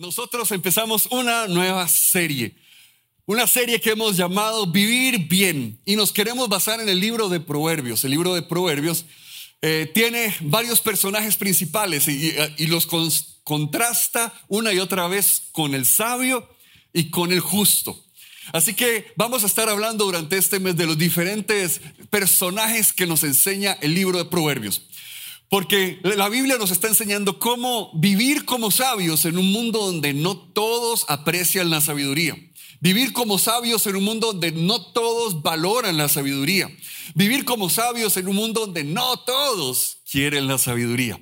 nosotros empezamos una nueva serie. Una serie que hemos llamado Vivir Bien y nos queremos basar en el libro de Proverbios. El libro de Proverbios eh, tiene varios personajes principales y, y los contrasta una y otra vez con el sabio y con el justo. Así que vamos a estar hablando durante este mes de los diferentes personajes que nos enseña el libro de Proverbios. Porque la Biblia nos está enseñando cómo vivir como sabios en un mundo donde no todos aprecian la sabiduría. Vivir como sabios en un mundo donde no todos valoran la sabiduría. Vivir como sabios en un mundo donde no todos quieren la sabiduría.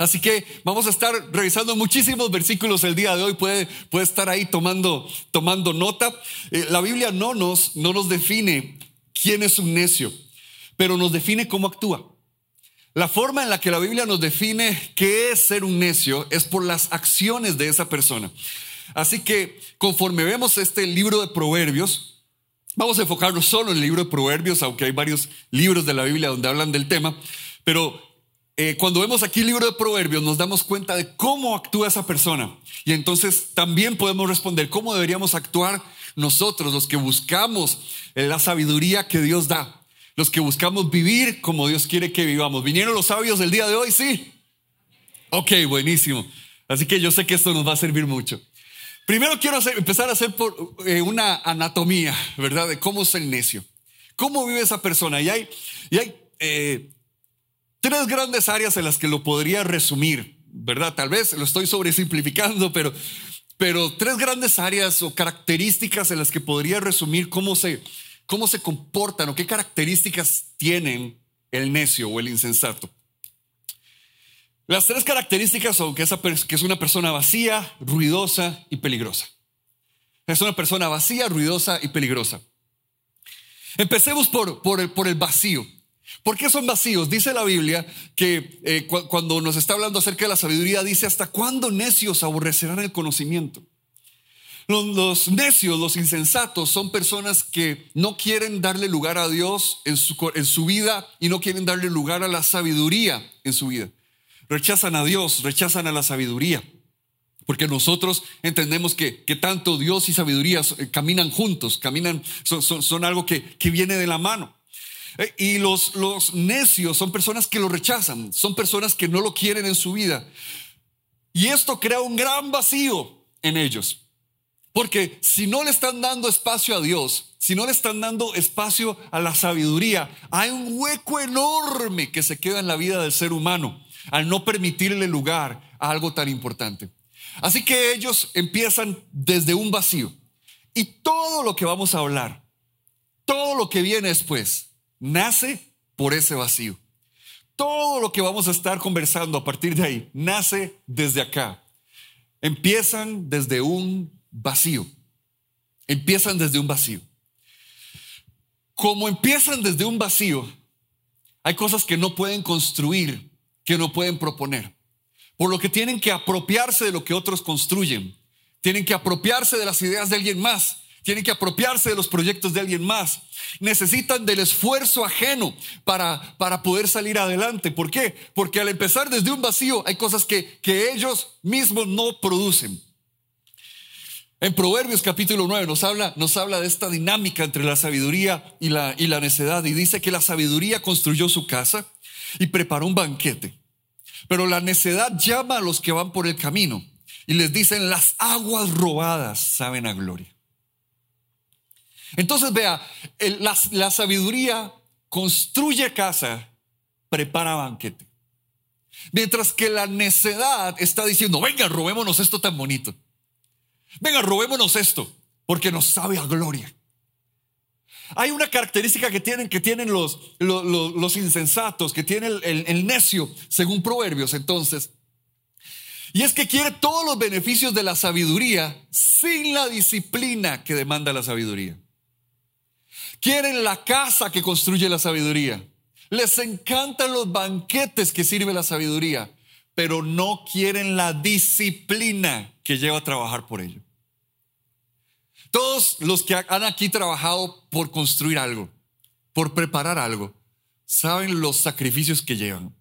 Así que vamos a estar revisando muchísimos versículos el día de hoy. Puede, puede estar ahí tomando, tomando nota. Eh, la Biblia no nos, no nos define quién es un necio, pero nos define cómo actúa. La forma en la que la Biblia nos define qué es ser un necio es por las acciones de esa persona. Así que conforme vemos este libro de Proverbios, vamos a enfocarnos solo en el libro de Proverbios, aunque hay varios libros de la Biblia donde hablan del tema, pero eh, cuando vemos aquí el libro de Proverbios nos damos cuenta de cómo actúa esa persona. Y entonces también podemos responder cómo deberíamos actuar nosotros, los que buscamos la sabiduría que Dios da los que buscamos vivir como Dios quiere que vivamos. ¿Vinieron los sabios del día de hoy? Sí. Ok, buenísimo. Así que yo sé que esto nos va a servir mucho. Primero quiero empezar a hacer eh, una anatomía, ¿verdad? De cómo es el necio. ¿Cómo vive esa persona? Y hay, y hay eh, tres grandes áreas en las que lo podría resumir, ¿verdad? Tal vez lo estoy sobresimplificando, pero, pero tres grandes áreas o características en las que podría resumir cómo se, cómo se comportan o qué características tienen el necio o el insensato. Las tres características son que, es una persona vacía, ruidosa y peligrosa. Es una persona vacía, ruidosa y peligrosa. Empecemos por, el vacío. ¿Por qué son vacíos? Dice la Biblia que eh, cuando nos está hablando acerca de la sabiduría, dice, ¿hasta cuándo necios aborrecerán el conocimiento? Los, necios, los insensatos, son personas que no quieren darle lugar a Dios en su, vida y no quieren darle lugar a la sabiduría en su vida. Rechazan a Dios, rechazan a la sabiduría. Porque nosotros entendemos que, tanto Dios y sabiduría eh, caminan juntos, caminan, son, algo que, viene de la mano. Eh, y los necios son personas que lo rechazan, son personas que no lo quieren en su vida. Y esto crea un gran vacío en ellos. Porque si no le están dando espacio a Dios, si no le están dando espacio a la sabiduría, hay un hueco enorme que se queda en la vida del ser humano al no permitirle lugar a algo tan importante. Así que ellos empiezan desde un vacío. Y todo lo que vamos a hablar, todo lo que viene después, nace por ese vacío. Todo lo que vamos a estar conversando a partir de ahí, nace desde acá. Empiezan desde un vacío. Empiezan desde un vacío. Como empiezan desde un vacío, hay cosas que no pueden construir, que no pueden proponer. Por lo que tienen que apropiarse de lo que otros construyen. Tienen que apropiarse de las ideas de alguien más. Tienen que apropiarse de los proyectos de alguien más. Necesitan del esfuerzo ajeno para, para poder salir adelante. ¿Por qué? Porque al empezar desde un vacío hay cosas que, que ellos mismos no producen. En Proverbios capítulo 9 nos habla, nos habla de esta dinámica entre la sabiduría y la, y la necedad y dice que la sabiduría construyó su casa y preparó un banquete. Pero la necedad llama a los que van por el camino y les dicen las aguas robadas saben a gloria. Entonces vea, la, la sabiduría construye casa, prepara banquete. Mientras que la necedad está diciendo, venga, robémonos esto tan bonito. Venga, robémonos esto, porque nos sabe a gloria. Hay una característica que tienen, que tienen los, los, insensatos, que tiene el, el necio, según Proverbios, entonces. Y es que quiere todos los beneficios de la sabiduría sin la disciplina que demanda la sabiduría. Quieren la casa que construye la sabiduría. Les encantan los banquetes que sirve la sabiduría, pero no quieren la disciplina que lleva a trabajar por ello. Todos los que han aquí trabajado por construir algo, por preparar algo, saben los sacrificios que llevan.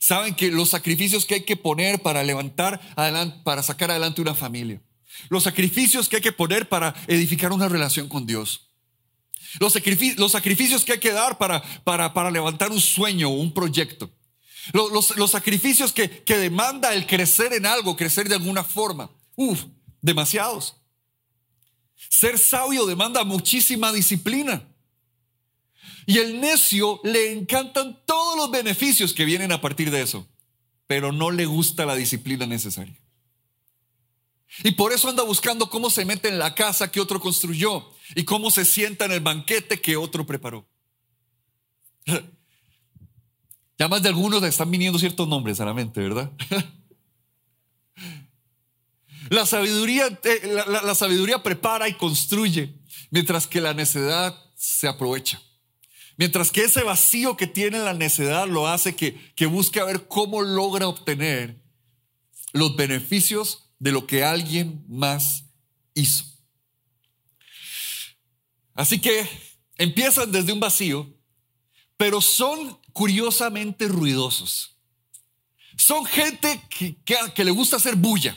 Saben que los sacrificios que hay que poner para levantar adelante, para sacar adelante una familia. Los sacrificios que hay que poner para edificar una relación con Dios. Los sacrificios, los sacrificios que hay que dar para, para, para levantar un sueño o un proyecto. Los, los, sacrificios que, que, demanda el crecer en algo, crecer de alguna forma. Uf, demasiados. Ser sabio demanda muchísima disciplina. Y el necio le encantan todos los beneficios que vienen a partir de eso, pero no le gusta la disciplina necesaria. Y por eso anda buscando cómo se mete en la casa que otro construyó y cómo se sienta en el banquete que otro preparó. Ya más de algunos están viniendo ciertos nombres a la mente, ¿verdad? La sabiduría, eh, la sabiduría prepara y construye, mientras que la necedad se aprovecha. Mientras que ese vacío que tiene la necedad lo hace que, que busque a ver cómo logra obtener los beneficios de lo que alguien más hizo. Así que empiezan desde un vacío, pero son curiosamente ruidosos. Son gente que, le gusta hacer bulla.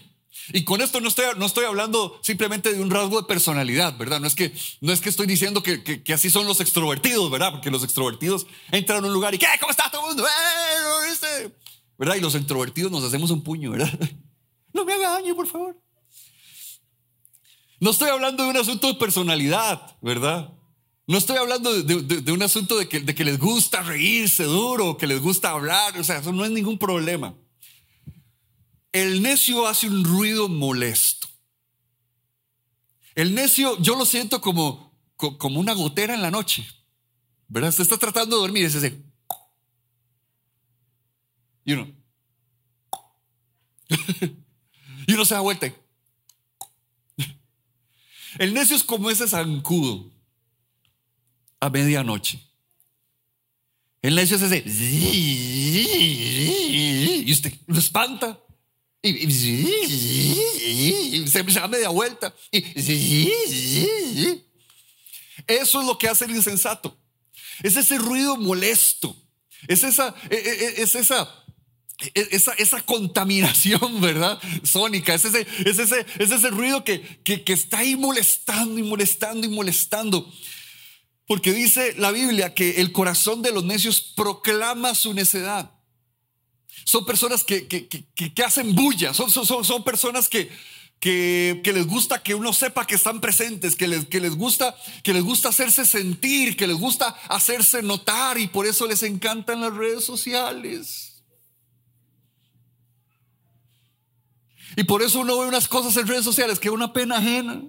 Y con esto no estoy, hablando simplemente de un rasgo de personalidad, ¿verdad? No es que, estoy diciendo que, así son los extrovertidos, ¿verdad? Porque los extrovertidos entran a un lugar y ¿qué? ¿Cómo está todo el mundo? ¡Eh, ¿Verdad? Y los introvertidos nos hacemos un puño, ¿verdad? No me haga daño, por favor. No estoy hablando de un asunto de personalidad, ¿verdad? No estoy hablando de, un asunto de que, les gusta reírse duro, que les gusta hablar, o sea, eso no es ningún problema. El necio hace un ruido molesto. El necio, yo lo siento como, como una gotera en la noche. ¿Verdad? Usted está tratando de dormir, es ese. Y uno. y uno se da vuelta. El necio es como ese zancudo a medianoche. El necio es ese. Y usted lo espanta. Y, se, da media vuelta. eso es lo que hace el insensato. Es ese ruido molesto. Es esa, e, e, e, es esa, esa, esa contaminación, ¿verdad? Sónica. Es ese, es ese, es ese ruido que, que, que está ahí molestando y molestando y molestando. Porque dice la Biblia que el corazón de los necios proclama su necedad. Son personas que, que, hacen bulla, son, son, son personas que, que, les gusta que uno sepa que están presentes, que les, que les, gusta, que les gusta hacerse sentir, que les gusta hacerse notar y por eso les encantan las redes sociales. Y por eso uno ve unas cosas en redes sociales que es una pena ajena.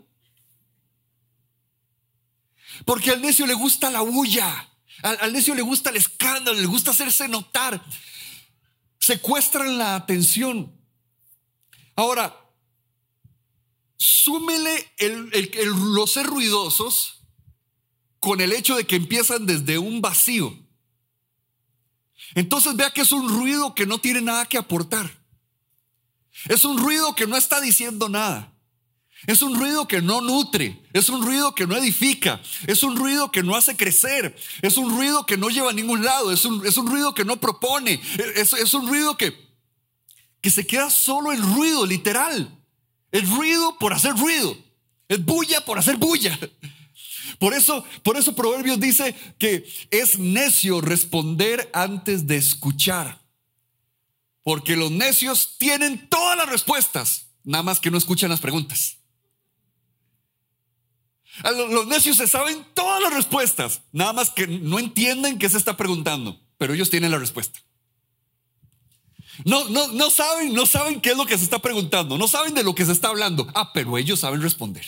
Porque al necio le gusta la bulla, al, necio le gusta el escándalo, le gusta hacerse notar secuestran la atención. Ahora, súmele el, los ser ruidosos con el hecho de que empiezan desde un vacío. Entonces vea que es un ruido que no tiene nada que aportar. Es un ruido que no está diciendo nada. Es un ruido que no nutre, es un ruido que no edifica, es un ruido que no hace crecer, es un ruido que no lleva a ningún lado, es un, es un ruido que no propone, es, es un ruido que, que se queda solo el ruido, literal. El ruido por hacer ruido, es bulla por hacer bulla. Por eso, por eso Proverbios dice que es necio responder antes de escuchar. Porque los necios tienen todas las respuestas, nada más que no escuchan las preguntas. Los necios se saben todas las respuestas, nada más que no entienden qué se está preguntando, pero ellos tienen la respuesta. No, no, no saben, no saben qué es lo que se está preguntando, no saben de lo que se está hablando. Ah, pero ellos saben responder.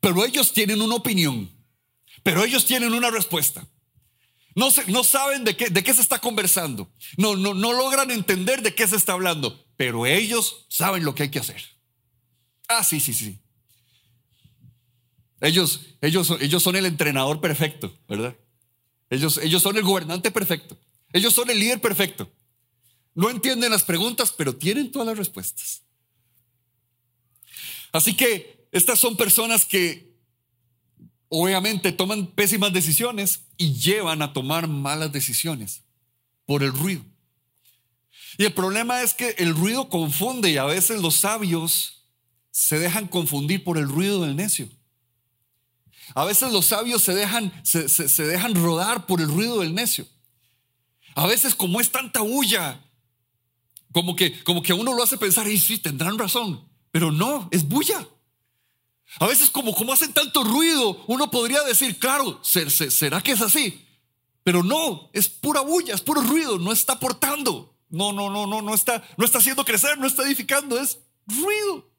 Pero ellos tienen una opinión, pero ellos tienen una respuesta. No, no saben de qué, de qué se está conversando. No, no, no logran entender de qué se está hablando, pero ellos saben lo que hay que hacer. Ah, sí, sí, sí. Ellos, ellos, ellos son el entrenador perfecto, ¿verdad? Ellos, ellos son el gobernante perfecto. Ellos son el líder perfecto. No entienden las preguntas, pero tienen todas las respuestas. Así que estas son personas que obviamente toman pésimas decisiones y llevan a tomar malas decisiones por el ruido. Y el problema es que el ruido confunde y a veces los sabios se dejan confundir por el ruido del necio. A veces los sabios se dejan, se, dejan rodar por el ruido del necio. A veces como es tanta bulla, como que, como que uno lo hace pensar, y sí, tendrán razón, pero no, es bulla. A veces como, como hacen tanto ruido, uno podría decir, claro, ¿será que es así? Pero no, es pura bulla, es puro ruido, no está aportando. No, no, no, no, no está, no está haciendo crecer, no está edificando, es ruido.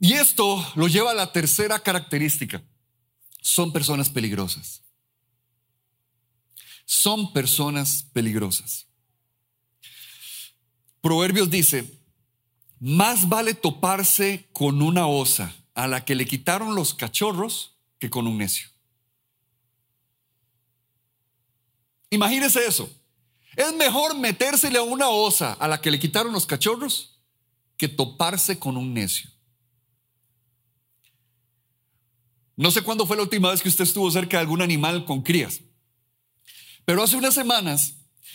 Y esto lo lleva a la tercera característica. Son personas peligrosas. Son personas peligrosas. Proverbios dice, más vale toparse con una osa a la que le quitaron los cachorros que con un necio. Imagínese eso. Es mejor metérsele a una osa a la que le quitaron los cachorros que toparse con un necio. No sé cuándo fue la última vez que usted estuvo cerca de algún animal con crías, pero hace unas semanas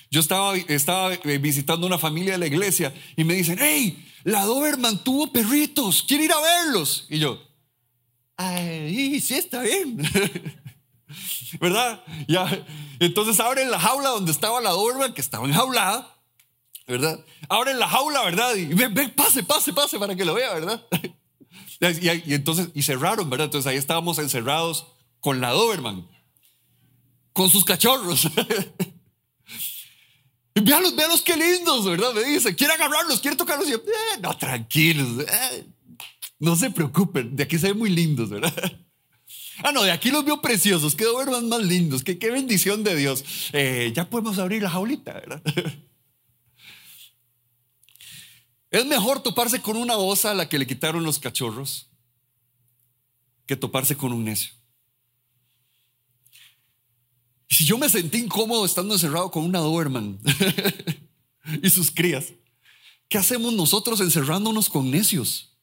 yo estaba, estaba eh, visitando una familia de la iglesia y me dicen, hey, la Doberman tuvo perritos, quiero ir a verlos. Y yo, ay, sí, está bien. ¿Verdad? Ya. Entonces abren la jaula donde estaba la Doberman, que estaba enjaulada, ¿verdad? Abren la jaula, ¿verdad? Y ven, ven, pase, pase, pase para que lo vea, ¿verdad? Y, entonces, y cerraron, ¿verdad? Entonces ahí estábamos encerrados con la Doberman, con sus cachorros. Y véalos, véalos qué lindos, ¿verdad? Me dice, quiere agarrarlos, quiere tocarlos. Y eh, no, tranquilos, eh, no se preocupen, de aquí se ven muy lindos, ¿verdad? Ah, no, de aquí los veo preciosos, qué Doberman más lindos, qué, qué bendición de Dios. Eh, ya podemos abrir la jaulita, ¿verdad? Es mejor toparse con una osa a la que le quitaron los cachorros que toparse con un necio. Si yo me sentí incómodo estando encerrado con una Doberman y sus crías, ¿qué hacemos nosotros encerrándonos con necios?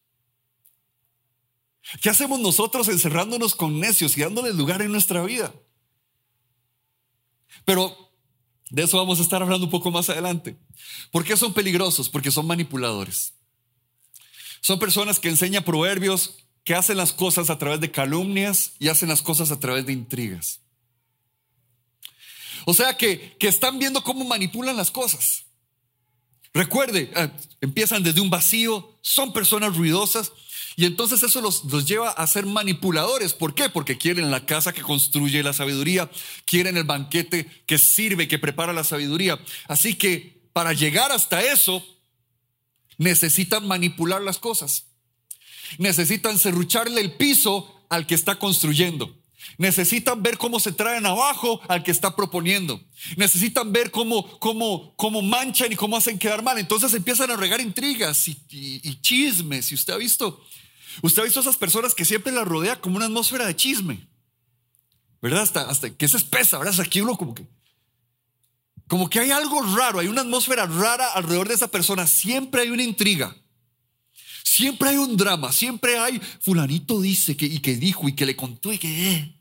¿Qué hacemos nosotros encerrándonos con necios y dándoles lugar en nuestra vida? Pero de eso vamos a estar hablando un poco más adelante. ¿Por qué son peligrosos? Porque son manipuladores. Son personas que enseñan proverbios, que hacen las cosas a través de calumnias y hacen las cosas a través de intrigas. O sea que, que están viendo cómo manipulan las cosas. Recuerde, eh, empiezan desde un vacío, son personas ruidosas, y entonces eso los, lleva a ser manipuladores. ¿Por qué? Porque quieren la casa que construye la sabiduría, quieren el banquete que sirve, que prepara la sabiduría. Así que para llegar hasta eso, necesitan manipular las cosas. Necesitan serrucharle el piso al que está construyendo. Necesitan ver cómo se traen abajo al que está proponiendo. Necesitan ver cómo, cómo, cómo manchan y cómo hacen quedar mal. Entonces empiezan a regar intrigas y, y chismes. Y usted ha visto Usted ha visto a esas personas que siempre la rodea como una atmósfera de chisme, ¿verdad? Hasta, hasta que es espesa, ¿verdad? Hasta aquí uno como que, como que hay algo raro, hay una atmósfera rara alrededor de esa persona. Siempre hay una intriga, siempre hay un drama, siempre hay fulanito dice que y que dijo y que le contó y que... Eh.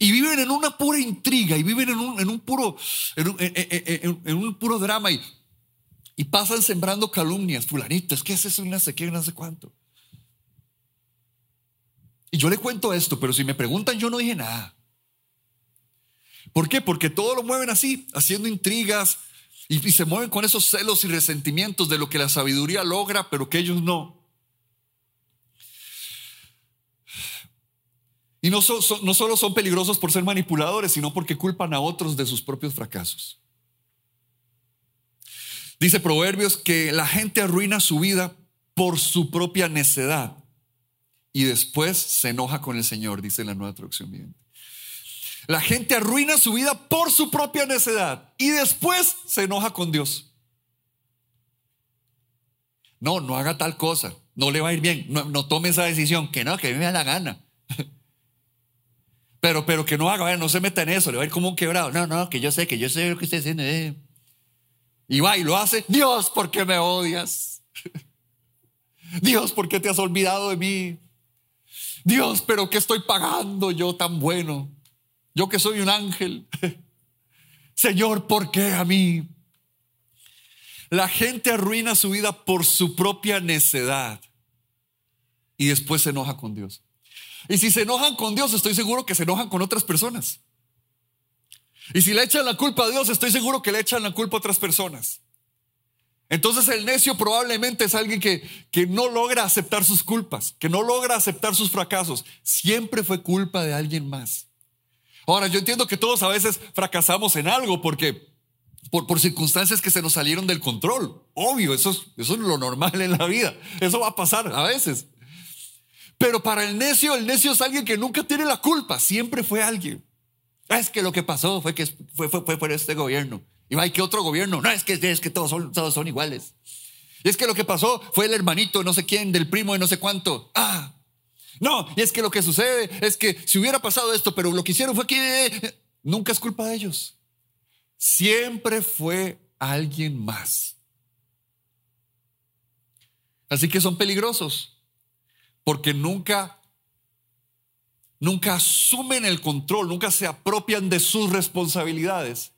Y viven en una pura intriga y viven en un, en un puro, en un, en un puro drama y y pasan sembrando calumnias, fulanitos, que es eso? No sé qué, no sé cuánto. Y yo le cuento esto, pero si me preguntan, yo no dije nada. ¿Por qué? Porque todo lo mueven así, haciendo intrigas y, se mueven con esos celos y resentimientos de lo que la sabiduría logra, pero que ellos no. Y no, no solo son peligrosos por ser manipuladores, sino porque culpan a otros de sus propios fracasos. Dice Proverbios que la gente arruina su vida por su propia necedad y después se enoja con el Señor, dice la nueva traducción viviente. La gente arruina su vida por su propia necedad y después se enoja con Dios. No, no haga tal cosa, no le va a ir bien, no, tome esa decisión, que no, que me da la gana. Pero, pero que no haga, no se meta en eso, le va a ir como un quebrado. No, no, que yo sé, que yo sé lo que usted haciendo. Y va y lo hace. Dios, ¿por qué me odias? Dios, ¿por qué te has olvidado de mí? Dios, pero ¿qué estoy pagando yo tan bueno? Yo que soy un ángel. Señor, ¿por qué a mí? La gente arruina su vida por su propia necedad y después se enoja con Dios. Y si se enojan con Dios, estoy seguro que se enojan con otras personas. Y si le echan la culpa a Dios, estoy seguro que le echan la culpa a otras personas. Entonces el necio probablemente es alguien que, que no logra aceptar sus culpas, que no logra aceptar sus fracasos. Siempre fue culpa de alguien más. Ahora, yo entiendo que todos a veces fracasamos en algo porque por, por, circunstancias que se nos salieron del control. Obvio, eso es, eso es lo normal en la vida. Eso va a pasar a veces. Pero para el necio, el necio es alguien que nunca tiene la culpa, siempre fue alguien. Es que lo que pasó fue que fue, fue, fue por este gobierno. Y hay que otro gobierno. No, es que, es que todos, son, todos son iguales. Y es que lo que pasó fue el hermanito, no sé quién, del primo de no sé cuánto. Ah, no, y es que lo que sucede es que si hubiera pasado esto, pero lo que hicieron fue que nunca es culpa de ellos. Siempre fue alguien más. Así que son peligrosos porque nunca, nunca asumen el control, nunca se apropian de sus responsabilidades.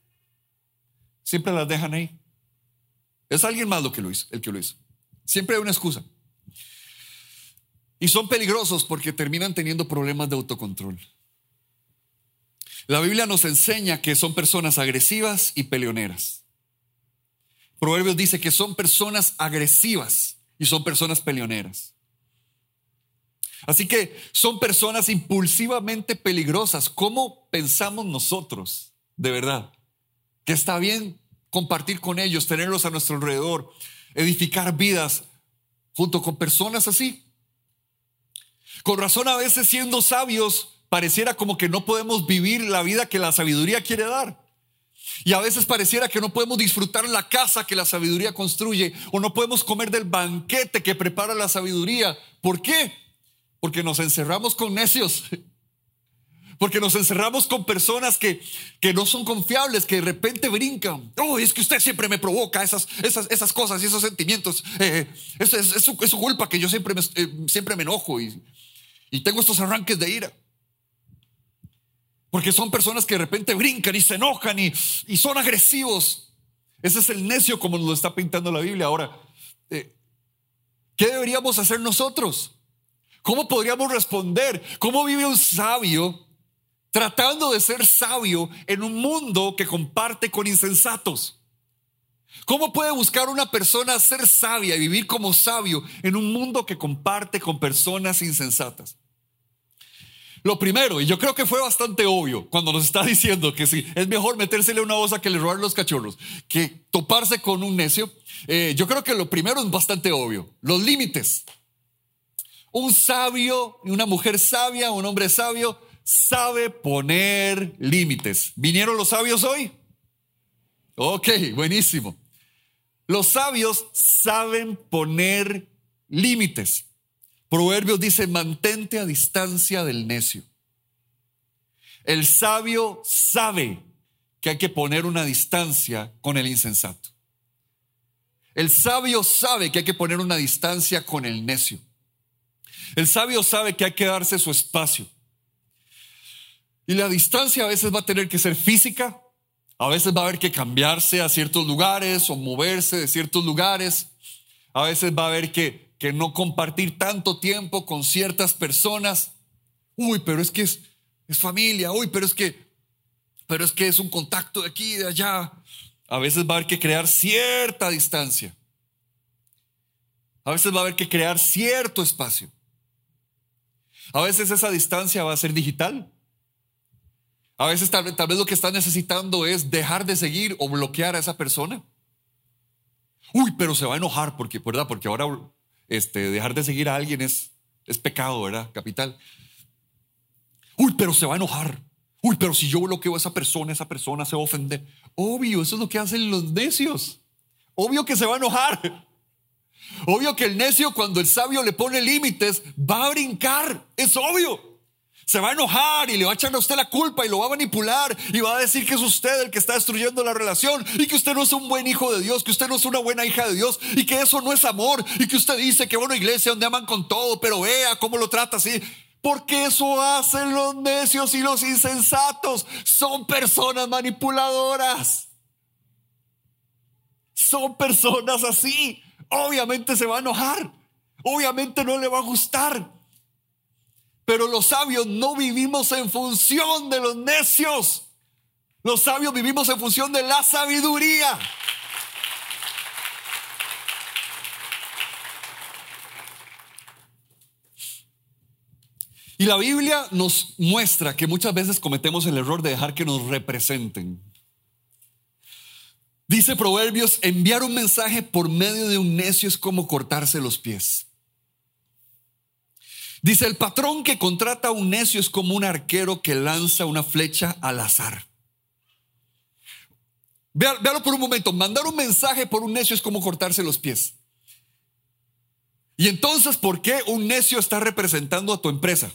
Siempre las dejan ahí. Es alguien más lo que lo hizo, el que lo hizo. Siempre hay una excusa. Y son peligrosos porque terminan teniendo problemas de autocontrol. La Biblia nos enseña que son personas agresivas y peleoneras. Proverbios dice que son personas agresivas y son personas peleoneras. Así que son personas impulsivamente peligrosas. ¿Cómo pensamos nosotros, de verdad, que está bien compartir con ellos, tenerlos a nuestro alrededor, edificar vidas junto con personas así? Con razón a veces siendo sabios pareciera como que no podemos vivir la vida que la sabiduría quiere dar. Y a veces pareciera que no podemos disfrutar la casa que la sabiduría construye o no podemos comer del banquete que prepara la sabiduría. ¿Por qué? Porque nos encerramos con necios. Porque nos encerramos con personas que, que no son confiables, que de repente brincan. Oh, es que usted siempre me provoca esas, esas, esas cosas y esos sentimientos. Eh, es, su, culpa que yo siempre me, eh, siempre me enojo y, y tengo estos arranques de ira. Porque son personas que de repente brincan y se enojan y, y son agresivos. Ese es el necio como nos lo está pintando la Biblia. Ahora, eh, ¿qué deberíamos hacer nosotros? ¿Cómo podríamos responder? ¿Cómo vive un sabio tratando de ser sabio en un mundo que comparte con insensatos? ¿Cómo puede buscar una persona ser sabia y vivir como sabio en un mundo que comparte con personas insensatas? Lo primero, y yo creo que fue bastante obvio cuando nos está diciendo que sí, es mejor metérsele una bolsa que le robar los cachorros, que toparse con un necio, eh, yo creo que lo primero es bastante obvio, los límites. Un sabio y una mujer sabia, un hombre sabio, sabe poner límites. ¿Vinieron los sabios hoy? Ok, buenísimo. Los sabios saben poner límites. Proverbios dice, mantente a distancia del necio. El sabio sabe que hay que poner una distancia con el insensato. El sabio sabe que hay que poner una distancia con el necio. El sabio sabe que hay que darse su espacio. Y la distancia a veces va a tener que ser física, a veces va a haber que cambiarse a ciertos lugares o moverse de ciertos lugares, a veces va a haber que, que no compartir tanto tiempo con ciertas personas. Uy, pero es que es, familia, uy, pero es que, pero es que es un contacto de aquí y de allá. A veces va a haber que crear cierta distancia. A veces va a haber que crear cierto espacio. A veces esa distancia va a ser digital. A veces tal, vez lo que está necesitando es dejar de seguir o bloquear a esa persona. Uy, pero se va a enojar porque, ¿verdad? Porque ahora este, dejar de seguir a alguien es, es pecado, ¿verdad? Capital. Uy, pero se va a enojar. Uy, pero si yo bloqueo a esa persona, esa persona se va a ofender. Obvio, eso es lo que hacen los necios. Obvio que se va a enojar. Obvio que el necio cuando el sabio le pone límites va a brincar, es obvio. Se va a enojar y le va a echar a usted la culpa y lo va a manipular y va a decir que es usted el que está destruyendo la relación y que usted no es un buen hijo de Dios, que usted no es una buena hija de Dios y que eso no es amor y que usted dice que bueno iglesia donde aman con todo, pero vea cómo lo trata así. Porque eso hacen los necios y los insensatos. Son personas manipuladoras. Son personas así. Obviamente se va a enojar. Obviamente no le va a gustar. Pero los sabios no vivimos en función de los necios. Los sabios vivimos en función de la sabiduría. Y la Biblia nos muestra que muchas veces cometemos el error de dejar que nos representen. Dice Proverbios, enviar un mensaje por medio de un necio es como cortarse los pies. Dice, el patrón que contrata a un necio es como un arquero que lanza una flecha al azar. Véalo por un momento, mandar un mensaje por un necio es como cortarse los pies. Y entonces, ¿por qué un necio está representando a tu empresa?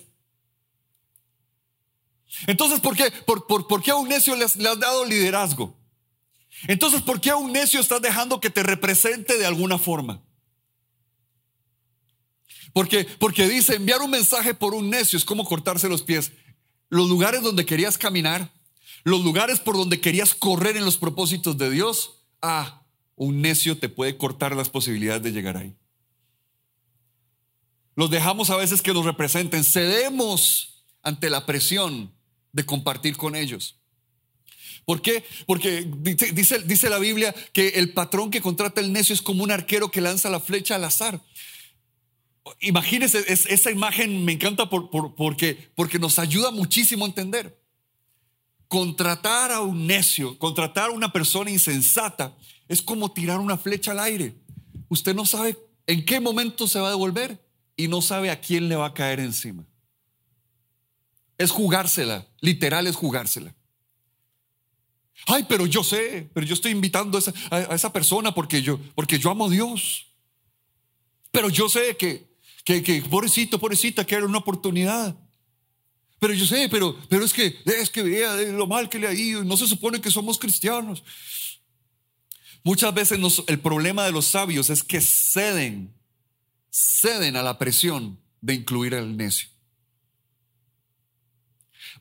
Entonces, ¿por qué, por, por, qué a un necio le has, le has dado liderazgo? Entonces, ¿por qué a un necio estás dejando que te represente de alguna forma? Porque, porque dice, enviar un mensaje por un necio es como cortarse los pies. Los lugares donde querías caminar, los lugares por donde querías correr en los propósitos de Dios, ah, un necio te puede cortar las posibilidades de llegar ahí. Los dejamos a veces que nos representen, cedemos ante la presión de compartir con ellos. ¿Por qué? Porque dice, la Biblia que el patrón que contrata el necio es como un arquero que lanza la flecha al azar. Imagínense, esa imagen me encanta porque, porque nos ayuda muchísimo a entender. Contratar a un necio, contratar a una persona insensata, es como tirar una flecha al aire. Usted no sabe en qué momento se va a devolver y no sabe a quién le va a caer encima. Es jugársela, literal es jugársela. Ay, pero yo sé, pero yo estoy invitando a esa, persona porque yo, porque yo amo a Dios. Pero yo sé que, que, pobrecito, pobrecita, que era una oportunidad. Pero yo sé, pero, pero es que, es que vea lo mal que le ha ido no se supone que somos cristianos. Muchas veces el problema de los sabios es que ceden, ceden a la presión de incluir al necio.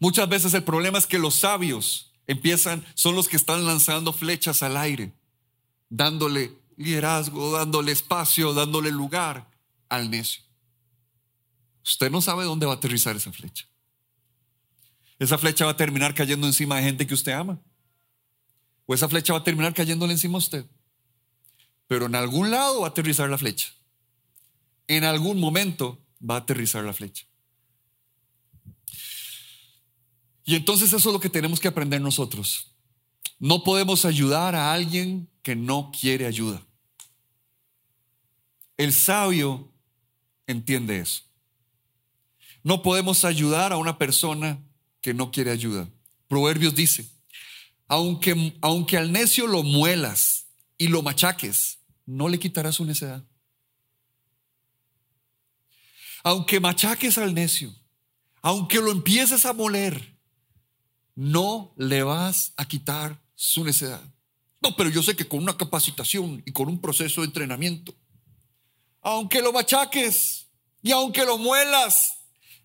Muchas veces el problema es que los sabios empiezan, son los que están lanzando flechas al aire, dándole liderazgo, dándole espacio, dándole lugar al necio. Usted no sabe dónde va a aterrizar esa flecha. Esa flecha va a terminar cayendo encima de gente que usted ama. O esa flecha va a terminar cayéndole encima a usted. Pero en algún lado va a aterrizar la flecha. En algún momento va a aterrizar la flecha. Y entonces eso es lo que tenemos que aprender nosotros. No podemos ayudar a alguien que no quiere ayuda. El sabio entiende eso. No podemos ayudar a una persona que no quiere ayuda. Proverbios dice, aunque, aunque al necio lo muelas y lo machaques, no le quitarás su necedad. Aunque machaques al necio, aunque lo empieces a moler, no le vas a quitar su necedad. No, pero yo sé que con una capacitación y con un proceso de entrenamiento, aunque lo machaques y aunque lo muelas,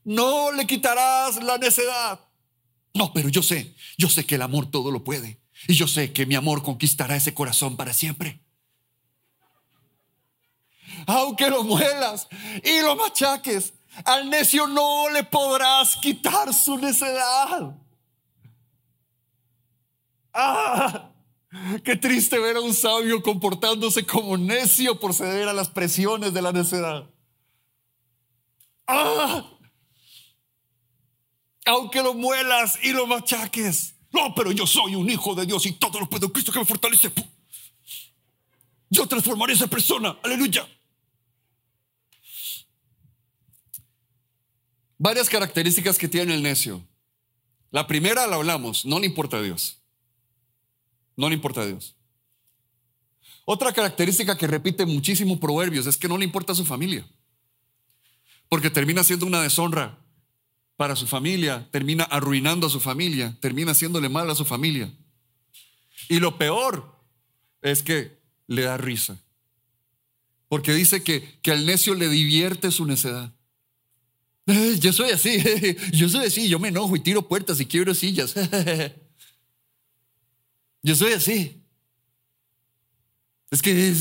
no le quitarás la necedad. No, pero yo sé, yo sé que el amor todo lo puede. Y yo sé que mi amor conquistará ese corazón para siempre. Aunque lo muelas y lo machaques, al necio no le podrás quitar su necedad. Ah, qué triste ver a un sabio comportándose como necio por ceder a las presiones de la necedad. Ah, aunque lo muelas y lo machaques. No, pero yo soy un hijo de Dios y todo lo puedo en Cristo que me fortalece. Yo transformaré a esa persona. Aleluya. Varias características que tiene el necio. La primera la hablamos, no le importa a Dios. No le importa a Dios. Otra característica que repite muchísimo Proverbios es que no le importa a su familia. Porque termina siendo una deshonra para su familia, termina arruinando a su familia, termina haciéndole mal a su familia. Y lo peor es que le da risa. Porque dice que, que al necio le divierte su necedad. Yo soy así, yo soy así, yo me enojo y tiro puertas y quiebro sillas. Yo soy así. Es que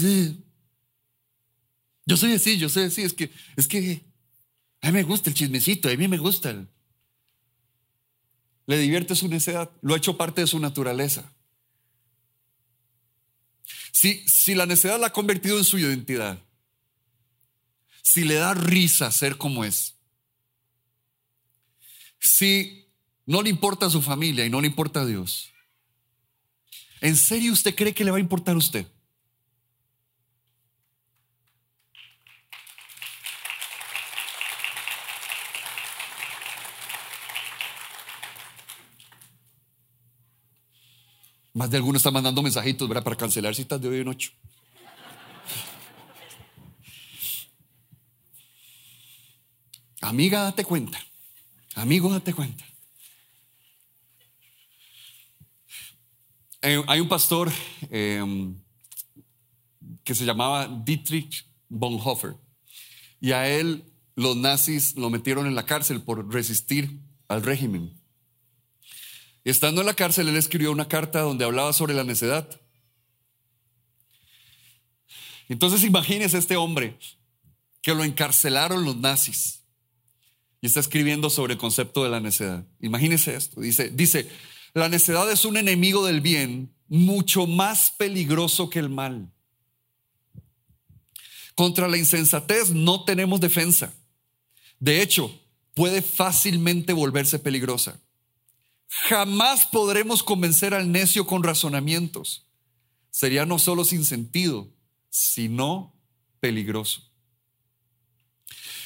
yo soy así, yo soy así, es que es que a mí me gusta el chismecito, a mí me gusta el, le divierte su necedad, lo ha hecho parte de su naturaleza. Si, si la necedad la ha convertido en su identidad, si le da risa ser como es, si no le importa a su familia y no le importa a Dios, ¿en serio usted cree que le va a importar a usted? Más de alguno está mandando mensajitos, ¿verdad? Para cancelar citas de hoy en ocho. Amiga, date cuenta. Amigo, date cuenta. Hay un pastor em, que se llamaba Dietrich Bonhoeffer y a él los nazis lo metieron en la cárcel por resistir al régimen. Estando en la cárcel, él escribió una carta donde hablaba sobre la necedad. Entonces imagínese este hombre que lo encarcelaron los nazis y está escribiendo sobre el concepto de la necedad. Imagínese esto. Dice, dice, la necedad es un enemigo del bien mucho más peligroso que el mal. Contra la insensatez no tenemos defensa. De hecho, puede fácilmente volverse peligrosa. Jamás podremos convencer al necio con razonamientos. Sería no solo sin sentido, sino peligroso.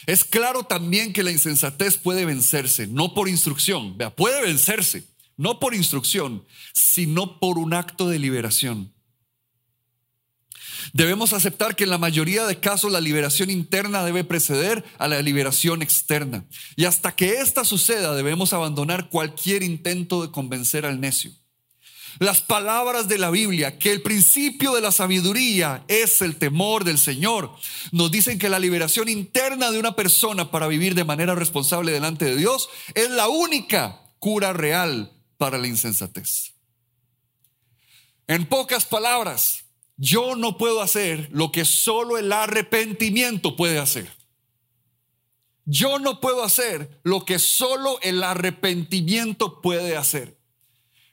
Es claro también que la insensatez puede vencerse, no por instrucción, puede vencerse, no por instrucción, sino por un acto de liberación. Debemos aceptar que en la mayoría de casos la liberación interna debe preceder a la liberación externa. Y hasta que ésta suceda debemos abandonar cualquier intento de convencer al necio. Las palabras de la Biblia, que el principio de la sabiduría es el temor del Señor, nos dicen que la liberación interna de una persona para vivir de manera responsable delante de Dios es la única cura real para la insensatez. En pocas palabras, yo no puedo hacer lo que solo el arrepentimiento puede hacer. Yo no puedo hacer lo que solo el arrepentimiento puede hacer.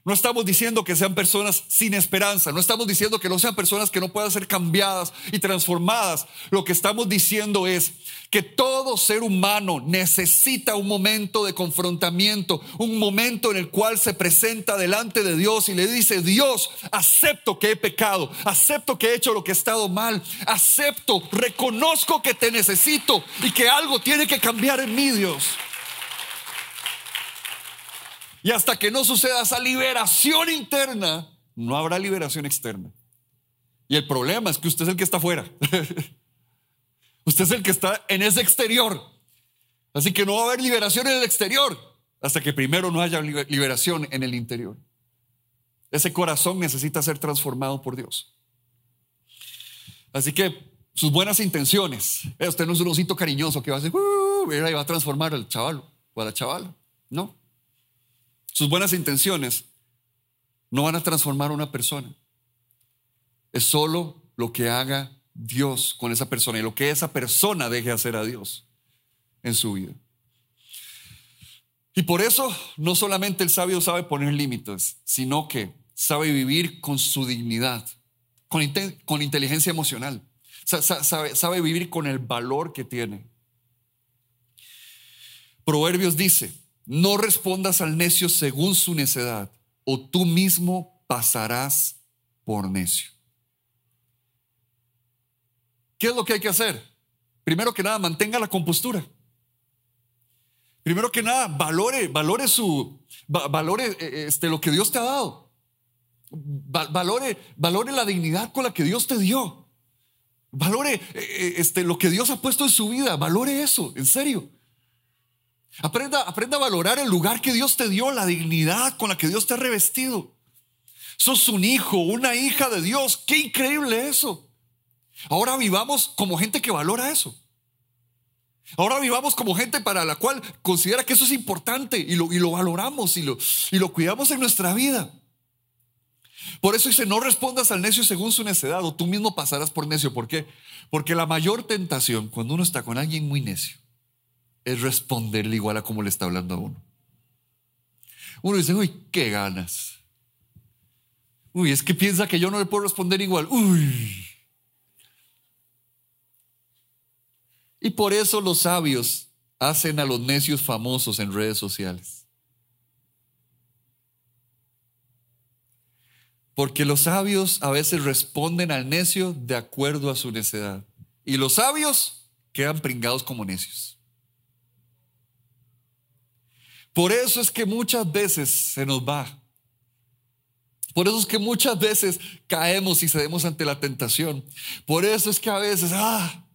No estamos diciendo que sean personas sin esperanza, no estamos diciendo que no sean personas que no puedan ser cambiadas y transformadas. Lo que estamos diciendo es que todo ser humano necesita un momento de confrontamiento, un momento en el cual se presenta delante de Dios y le dice, Dios, acepto que he pecado, acepto que he hecho lo que he estado mal, acepto, reconozco que te necesito y que algo tiene que cambiar en mí, Dios. Y hasta que no suceda esa liberación interna, no habrá liberación externa. Y el problema es que usted es el que está afuera. usted es el que está en ese exterior. Así que no va a haber liberación en el exterior hasta que primero no haya liberación en el interior. Ese corazón necesita ser transformado por Dios. Así que sus buenas intenciones, eh, usted no es un osito cariñoso que va a hacer, uh, y va a transformar al chaval o a la chavala. No. Sus buenas intenciones no van a transformar a una persona. Es solo lo que haga Dios con esa persona y lo que esa persona deje hacer a Dios en su vida. Y por eso no solamente el sabio sabe poner límites, sino que sabe vivir con su dignidad, con, inteligencia emocional, sabe vivir con el valor que tiene. Proverbios dice, no respondas al necio según su necedad, o tú mismo pasarás por necio. ¿Qué es lo que hay que hacer? Primero que nada, mantenga la compostura. Primero que nada, valore, valore su, valore eh, eh, este, lo que Dios te ha dado. Valore, valore la dignidad con la que Dios te dio. Valore eh, este, lo que Dios ha puesto en su vida. Valore eso, en serio. Aprenda, aprenda a valorar el lugar que Dios te dio, la dignidad con la que Dios te ha revestido. Sos un hijo, una hija de Dios. Qué increíble eso. Ahora vivamos como gente que valora eso. Ahora vivamos como gente para la cual considera que eso es importante y lo, y lo valoramos y lo, y lo cuidamos en nuestra vida. Por eso dice, no respondas al necio según su necedad o tú mismo pasarás por necio. ¿Por qué? Porque la mayor tentación cuando uno está con alguien muy necio es responderle igual a como le está hablando a uno. Uno dice, uy, qué ganas. Uy, es que piensa que yo no le puedo responder igual. Uy. Y por eso los sabios hacen a los necios famosos en redes sociales. Porque los sabios a veces responden al necio de acuerdo a su necedad. Y los sabios quedan pringados como necios. Por eso es que muchas veces se nos va. Por eso es que muchas veces caemos y cedemos ante la tentación. Por eso es que a veces, ah,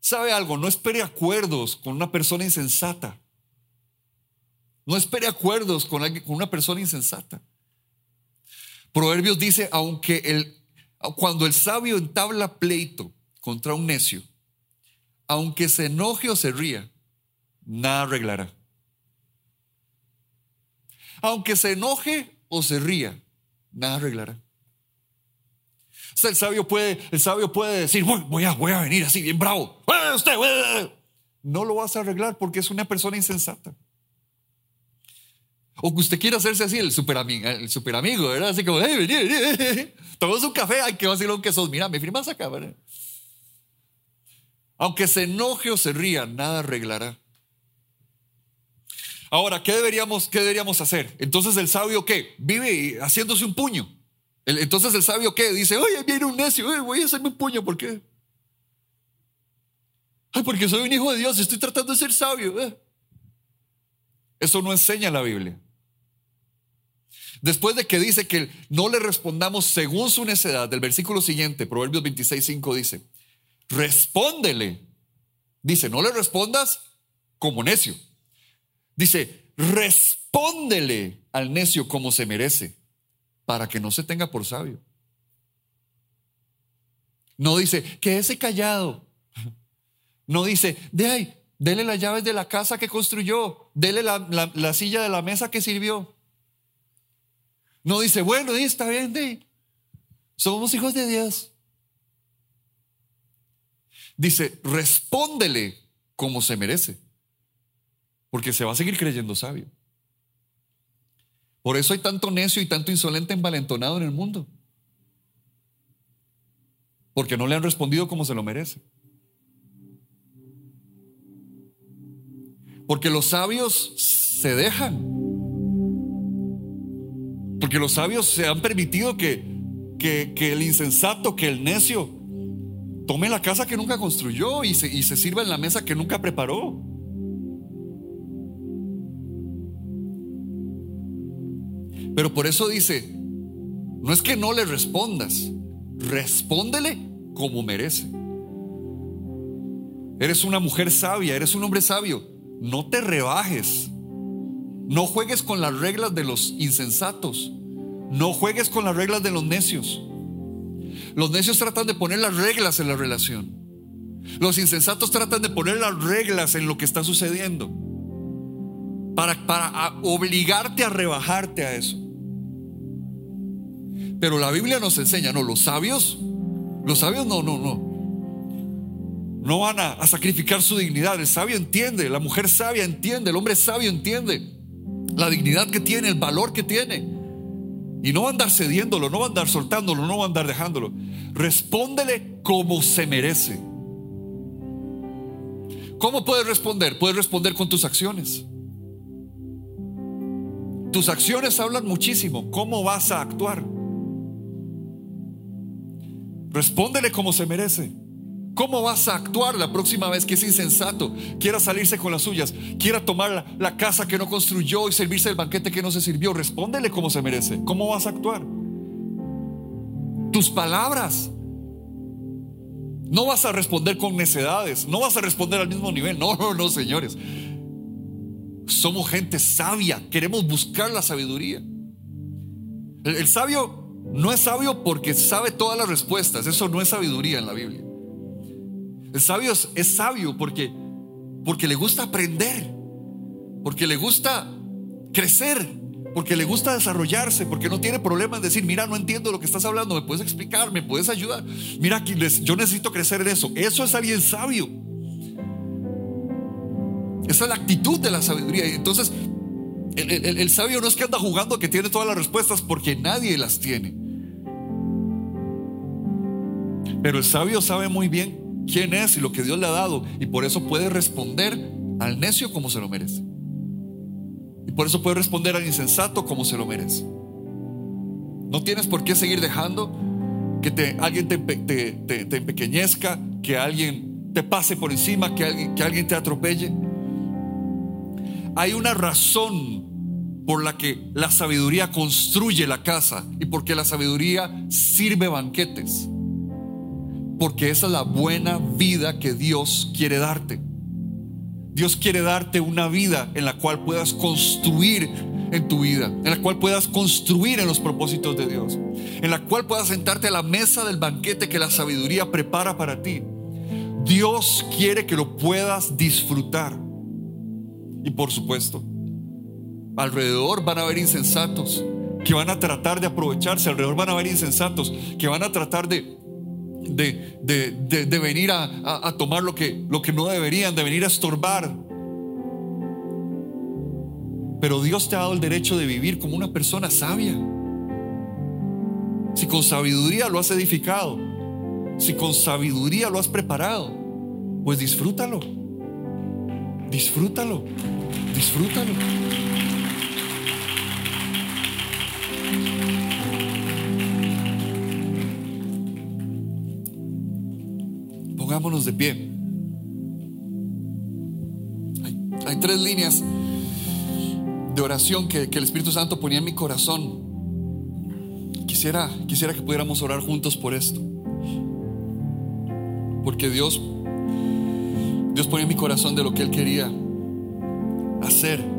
¿sabe algo? No espere acuerdos con una persona insensata. No espere acuerdos con, con una persona insensata. Proverbios dice, aunque el, cuando el sabio entabla pleito contra un necio, aunque se enoje o se ría, nada arreglará. Aunque se enoje o se ría, nada arreglará. O sea, el sabio puede, el sabio puede decir, voy, a, voy a venir así bien bravo. Usted, no lo vas a arreglar porque es una persona insensata. O que usted quiera hacerse así, el super, amigo, el super amigo, ¿verdad? Así como, hey, vení, vení, un café, ay, qué vacilón que sos, mira, me firmas acá, ¿verdad? Aunque se enoje o se ría, nada arreglará. Ahora, ¿qué deberíamos, qué deberíamos hacer? Entonces el sabio, ¿qué? Vive haciéndose un puño. Entonces el sabio, ¿qué? Dice, oye, viene un necio, voy a hacerme un puño, ¿por qué? Ay, porque soy un hijo de Dios, estoy tratando de ser sabio. ¿eh? Eso no enseña la Biblia. Después de que dice que no le respondamos según su necedad, del versículo siguiente, Proverbios 26, 5 dice, respóndele. Dice, no le respondas como necio. Dice, respóndele al necio como se merece, para que no se tenga por sabio. No dice, quédese callado. No dice, de ahí, dele las llaves de la casa que construyó, dele la silla de la mesa que sirvió. No dice, bueno, está bien, somos hijos de Dios. Dice, respóndele como se merece, porque se va a seguir creyendo sabio. Por eso hay tanto necio y tanto insolente envalentonado en el mundo. Porque no le han respondido como se lo merece. Porque los sabios se dejan porque los sabios se han permitido que, que, el insensato, que el necio, tome la casa que nunca construyó y se, y se sirva en la mesa que nunca preparó. Pero por eso dice, no es que no le respondas, respóndele como merece. Eres una mujer sabia, eres un hombre sabio, no te rebajes. No juegues con las reglas de los insensatos. No juegues con las reglas de los necios. Los necios tratan de poner las reglas en la relación. Los insensatos tratan de poner las reglas en lo que está sucediendo. Para, para obligarte a rebajarte a eso. Pero la Biblia nos enseña, no, los sabios, los sabios no, no, no. No van a sacrificar su dignidad. El sabio entiende, la mujer sabia entiende, el hombre sabio entiende la dignidad que tiene, el valor que tiene. Y no va a andar cediéndolo, no va a andar soltándolo, no va a andar dejándolo. Respóndele como se merece. ¿Cómo puedes responder? Puedes responder con tus acciones. Tus acciones hablan muchísimo. ¿Cómo vas a actuar? Respóndele como se merece. ¿Cómo vas a actuar la próxima vez que es insensato? Quiera salirse con las suyas, quiera tomar la, casa que no construyó y servirse el banquete que no se sirvió. Respóndele como se merece. ¿Cómo vas a actuar? Tus palabras. No vas a responder con necedades, no vas a responder al mismo nivel. No, no, no, señores. Somos gente sabia, queremos buscar la sabiduría. el sabio no es sabio porque sabe todas las respuestas, eso no es sabiduría en la Biblia. El sabio es, sabio porque porque le gusta aprender, porque le gusta crecer, porque le gusta desarrollarse, porque no tiene problema en decir, mira, no entiendo lo que estás hablando, me puedes explicar, me puedes ayudar. Mira, yo necesito crecer en eso. Eso es alguien sabio. Esa es la actitud de la sabiduría. Entonces, el, sabio no es que anda jugando que tiene todas las respuestas porque nadie las tiene. Pero el sabio sabe muy bien quién es y lo que Dios le ha dado y por eso puede responder al necio como se lo merece. Y por eso puede responder al insensato como se lo merece. No tienes por qué seguir dejando que te, alguien te, te, empequeñezca, que alguien te pase por encima, que alguien, que alguien te atropelle. Hay una razón por la que la sabiduría construye la casa y porque la sabiduría sirve banquetes. Porque esa es la buena vida que Dios quiere darte. Dios quiere darte una vida en la cual puedas construir en tu vida, en la cual puedas construir en los propósitos de Dios, en la cual puedas sentarte a la mesa del banquete que la sabiduría prepara para ti. Dios quiere que lo puedas disfrutar. Y por supuesto, Alrededor van a haber insensatos que van a tratar de aprovecharse. Alrededor van a haber insensatos que van a tratar de, de, venir a, tomar lo que, lo que no deberían, de venir a estorbar. Pero Dios te ha dado el derecho de vivir como una persona sabia. Si con sabiduría lo has edificado, si con sabiduría lo has preparado, pues disfrútalo. Disfrútalo. Disfrútalo. De pie. Hay, tres líneas de oración que, el Espíritu Santo ponía en mi corazón. Quisiera, quisiera que pudiéramos orar juntos por esto. Porque Dios, Dios ponía en mi corazón de lo que Él quería hacer.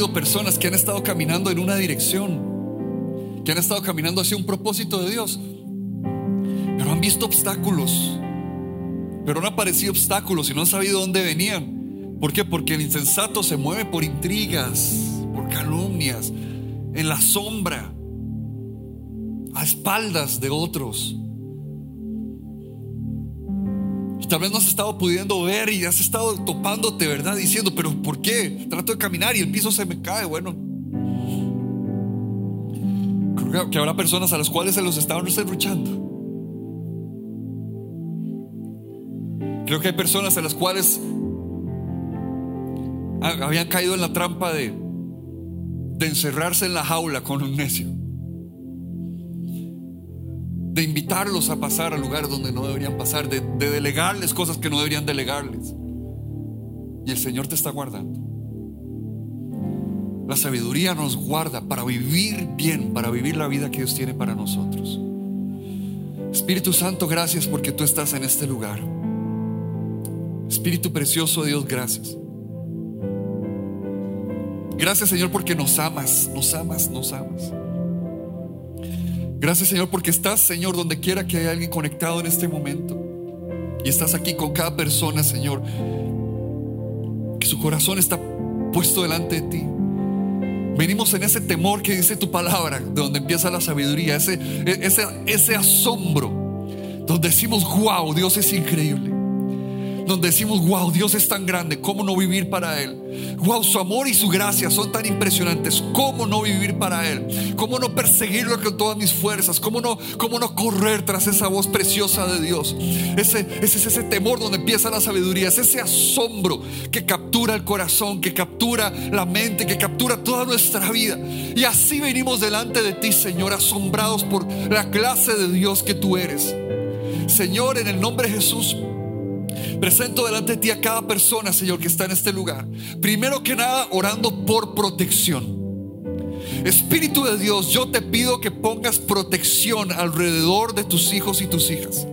Habido personas que han estado caminando en una dirección, que han estado caminando hacia un propósito de Dios, pero han visto obstáculos, pero han aparecido obstáculos y no han sabido dónde venían. ¿Por qué? Porque el insensato se mueve por intrigas, por calumnias, en la sombra, a espaldas de otros. Tal vez no has estado pudiendo ver y has estado topándote, ¿verdad? Diciendo, pero ¿por qué? Trato de caminar y el piso se me cae. Bueno, creo que habrá personas a las cuales se los estaban serruchando. Creo que hay personas a las cuales habían caído en la trampa de encerrarse en la jaula con un necio de invitarlos a pasar al lugar donde no deberían pasar, de, delegarles cosas que no deberían delegarles. Y el Señor te está guardando. La sabiduría nos guarda para vivir bien, para vivir la vida que Dios tiene para nosotros. Espíritu Santo, gracias porque tú estás en este lugar. Espíritu precioso Dios, gracias. Gracias Señor porque nos amas, nos amas, nos amas. Gracias Señor porque estás Señor donde quiera que haya alguien conectado en este momento. Y estás aquí con cada persona Señor. Que su corazón está puesto delante de ti. Venimos en ese temor que dice tu palabra, de donde empieza la sabiduría, ese, ese, ese asombro, donde decimos, wow, Dios es increíble donde decimos, wow, Dios es tan grande, ¿cómo no vivir para Él? Wow, su amor y su gracia son tan impresionantes, ¿cómo no vivir para Él? ¿Cómo no perseguirlo con todas mis fuerzas? ¿Cómo no, cómo no correr tras esa voz preciosa de Dios? Ese, ese es ese temor donde empieza la sabiduría, es ese asombro que captura el corazón, que captura la mente, que captura toda nuestra vida. Y así venimos delante de ti, Señor, asombrados por la clase de Dios que tú eres. Señor, en el nombre de Jesús, Presento delante de ti a cada persona, Señor, que está en este lugar. Primero que nada, orando por protección. Espíritu de Dios, yo te pido que pongas protección alrededor de tus hijos y tus hijas.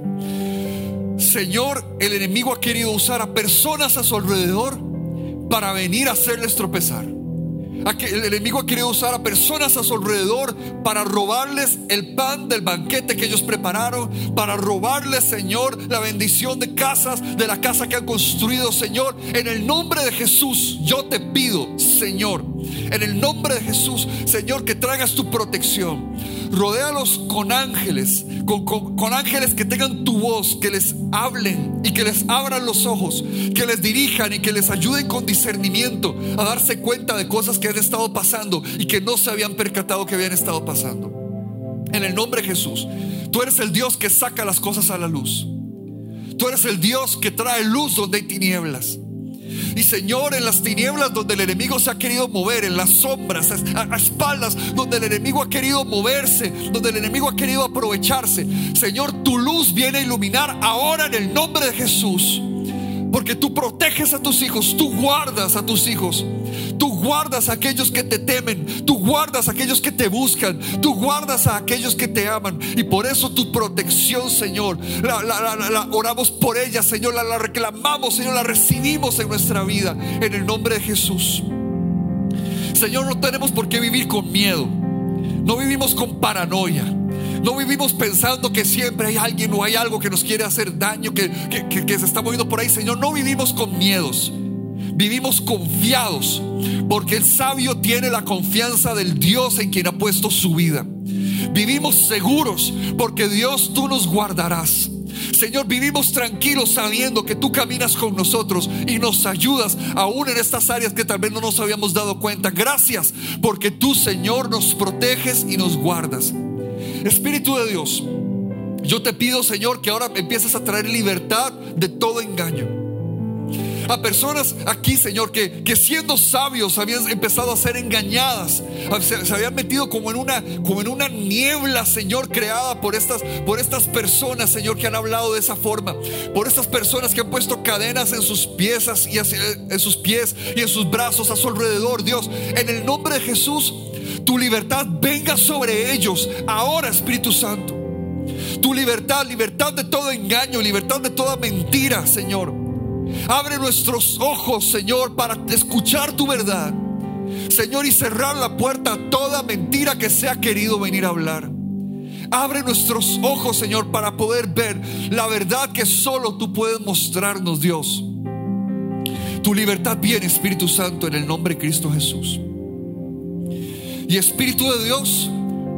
Señor, el enemigo ha querido usar a personas a su alrededor para venir a hacerles tropezar. El enemigo ha querido usar a personas a su alrededor para robarles el pan del banquete que ellos prepararon, para robarles, Señor, la bendición de casas, de la casa que han construido, Señor. En el nombre de Jesús, yo te pido, Señor, en el nombre de Jesús, Señor, que traigas tu protección. Rodéalos con ángeles, con, con, ángeles que tengan tu voz, que les hablen y que les abran los ojos, que les dirijan y que les ayuden con discernimiento a darse cuenta de cosas que han estado pasando y que no se habían percatado que habían estado pasando. En el nombre de Jesús, tú eres el Dios que saca las cosas a la luz. Tú eres el Dios que trae luz donde hay tinieblas. Y Señor, en las tinieblas donde el enemigo se ha querido mover, en las sombras, a, espaldas donde el enemigo ha querido moverse, donde el enemigo ha querido aprovecharse, Señor, tu luz viene a iluminar ahora en el nombre de Jesús. Porque tú proteges a tus hijos, tú guardas a tus hijos, guardas a aquellos que te temen, tú guardas a aquellos que te buscan, tú guardas a aquellos que te aman. Y por eso tu protección, Señor, la, oramos por ella, Señor, la, reclamamos, Señor, la recibimos en nuestra vida, en el nombre de Jesús. Señor, no tenemos por qué vivir con miedo, no vivimos con paranoia. No vivimos pensando que siempre hay alguien o hay algo que nos quiere hacer daño, que, se está moviendo por ahí. Señor, no vivimos con miedos. Vivimos confiados porque el sabio tiene la confianza del Dios en quien ha puesto su vida. Vivimos seguros porque Dios tú nos guardarás. Señor, vivimos tranquilos sabiendo que tú caminas con nosotros y nos ayudas aún en estas áreas que tal vez no nos habíamos dado cuenta. Gracias porque tú, Señor, nos proteges y nos guardas. Espíritu de Dios, yo te pido, Señor, que ahora empieces a traer libertad de todo engaño. A personas aquí, Señor, que, que siendo sabios habían empezado a ser engañadas, se, habían metido como en, una, como en una niebla, Señor, creada por estas, por estas personas, Señor, que han hablado de esa forma, por estas personas que han puesto cadenas en sus piezas y en sus pies y en sus brazos a su alrededor, Dios, en el nombre de Jesús tu libertad venga sobre ellos ahora, Espíritu Santo. Tu libertad, libertad de todo engaño, libertad de toda mentira, Señor. Abre nuestros ojos, Señor, para escuchar tu verdad. Señor, y cerrar la puerta a toda mentira que se ha querido venir a hablar. Abre nuestros ojos, Señor, para poder ver la verdad que solo tú puedes mostrarnos, Dios. Tu libertad viene, Espíritu Santo, en el nombre de Cristo Jesús. Y Espíritu de Dios,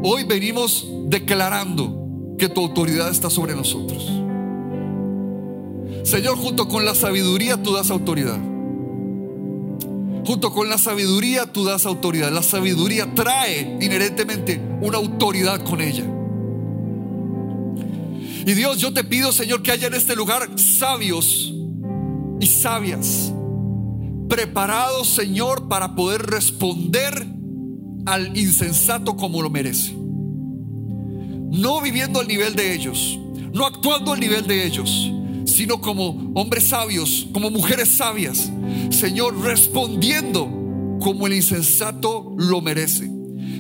hoy venimos declarando que tu autoridad está sobre nosotros. Señor, junto con la sabiduría tú das autoridad. Junto con la sabiduría tú das autoridad. La sabiduría trae inherentemente una autoridad con ella. Y Dios, yo te pido, Señor, que haya en este lugar sabios y sabias, preparados, Señor, para poder responder al insensato como lo merece. No viviendo al nivel de ellos, no actuando al nivel de ellos, sino como hombres sabios, como mujeres sabias. Señor, respondiendo como el insensato lo merece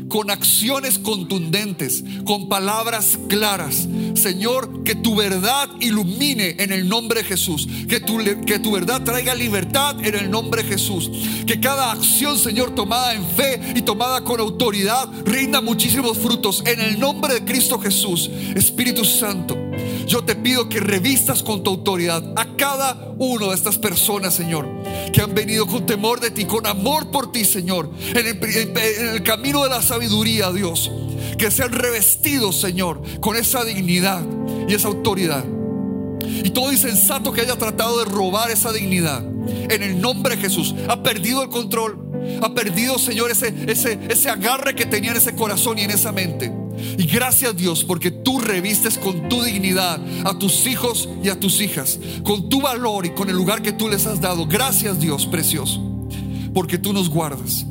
con acciones contundentes, con palabras claras. Señor, que tu verdad ilumine en el nombre de Jesús. Que tu, que tu verdad traiga libertad en el nombre de Jesús. Que cada acción, Señor, tomada en fe y tomada con autoridad, rinda muchísimos frutos en el nombre de Cristo Jesús. Espíritu Santo. Yo te pido que revistas con tu autoridad a cada uno de estas personas, Señor, que han venido con temor de ti, con amor por ti, Señor, en el, camino de la sabiduría, Dios. Que sean revestidos, Señor, con esa dignidad y esa autoridad. Y todo insensato que haya tratado de robar esa dignidad, en el nombre de Jesús, ha perdido el control, ha perdido, Señor, ese, ese, ese agarre que tenía en ese corazón y en esa mente. Y gracias Dios porque tú revistes con tu dignidad a tus hijos y a tus hijas, con tu valor y con el lugar que tú les has dado. Gracias Dios precioso, porque tú nos guardas.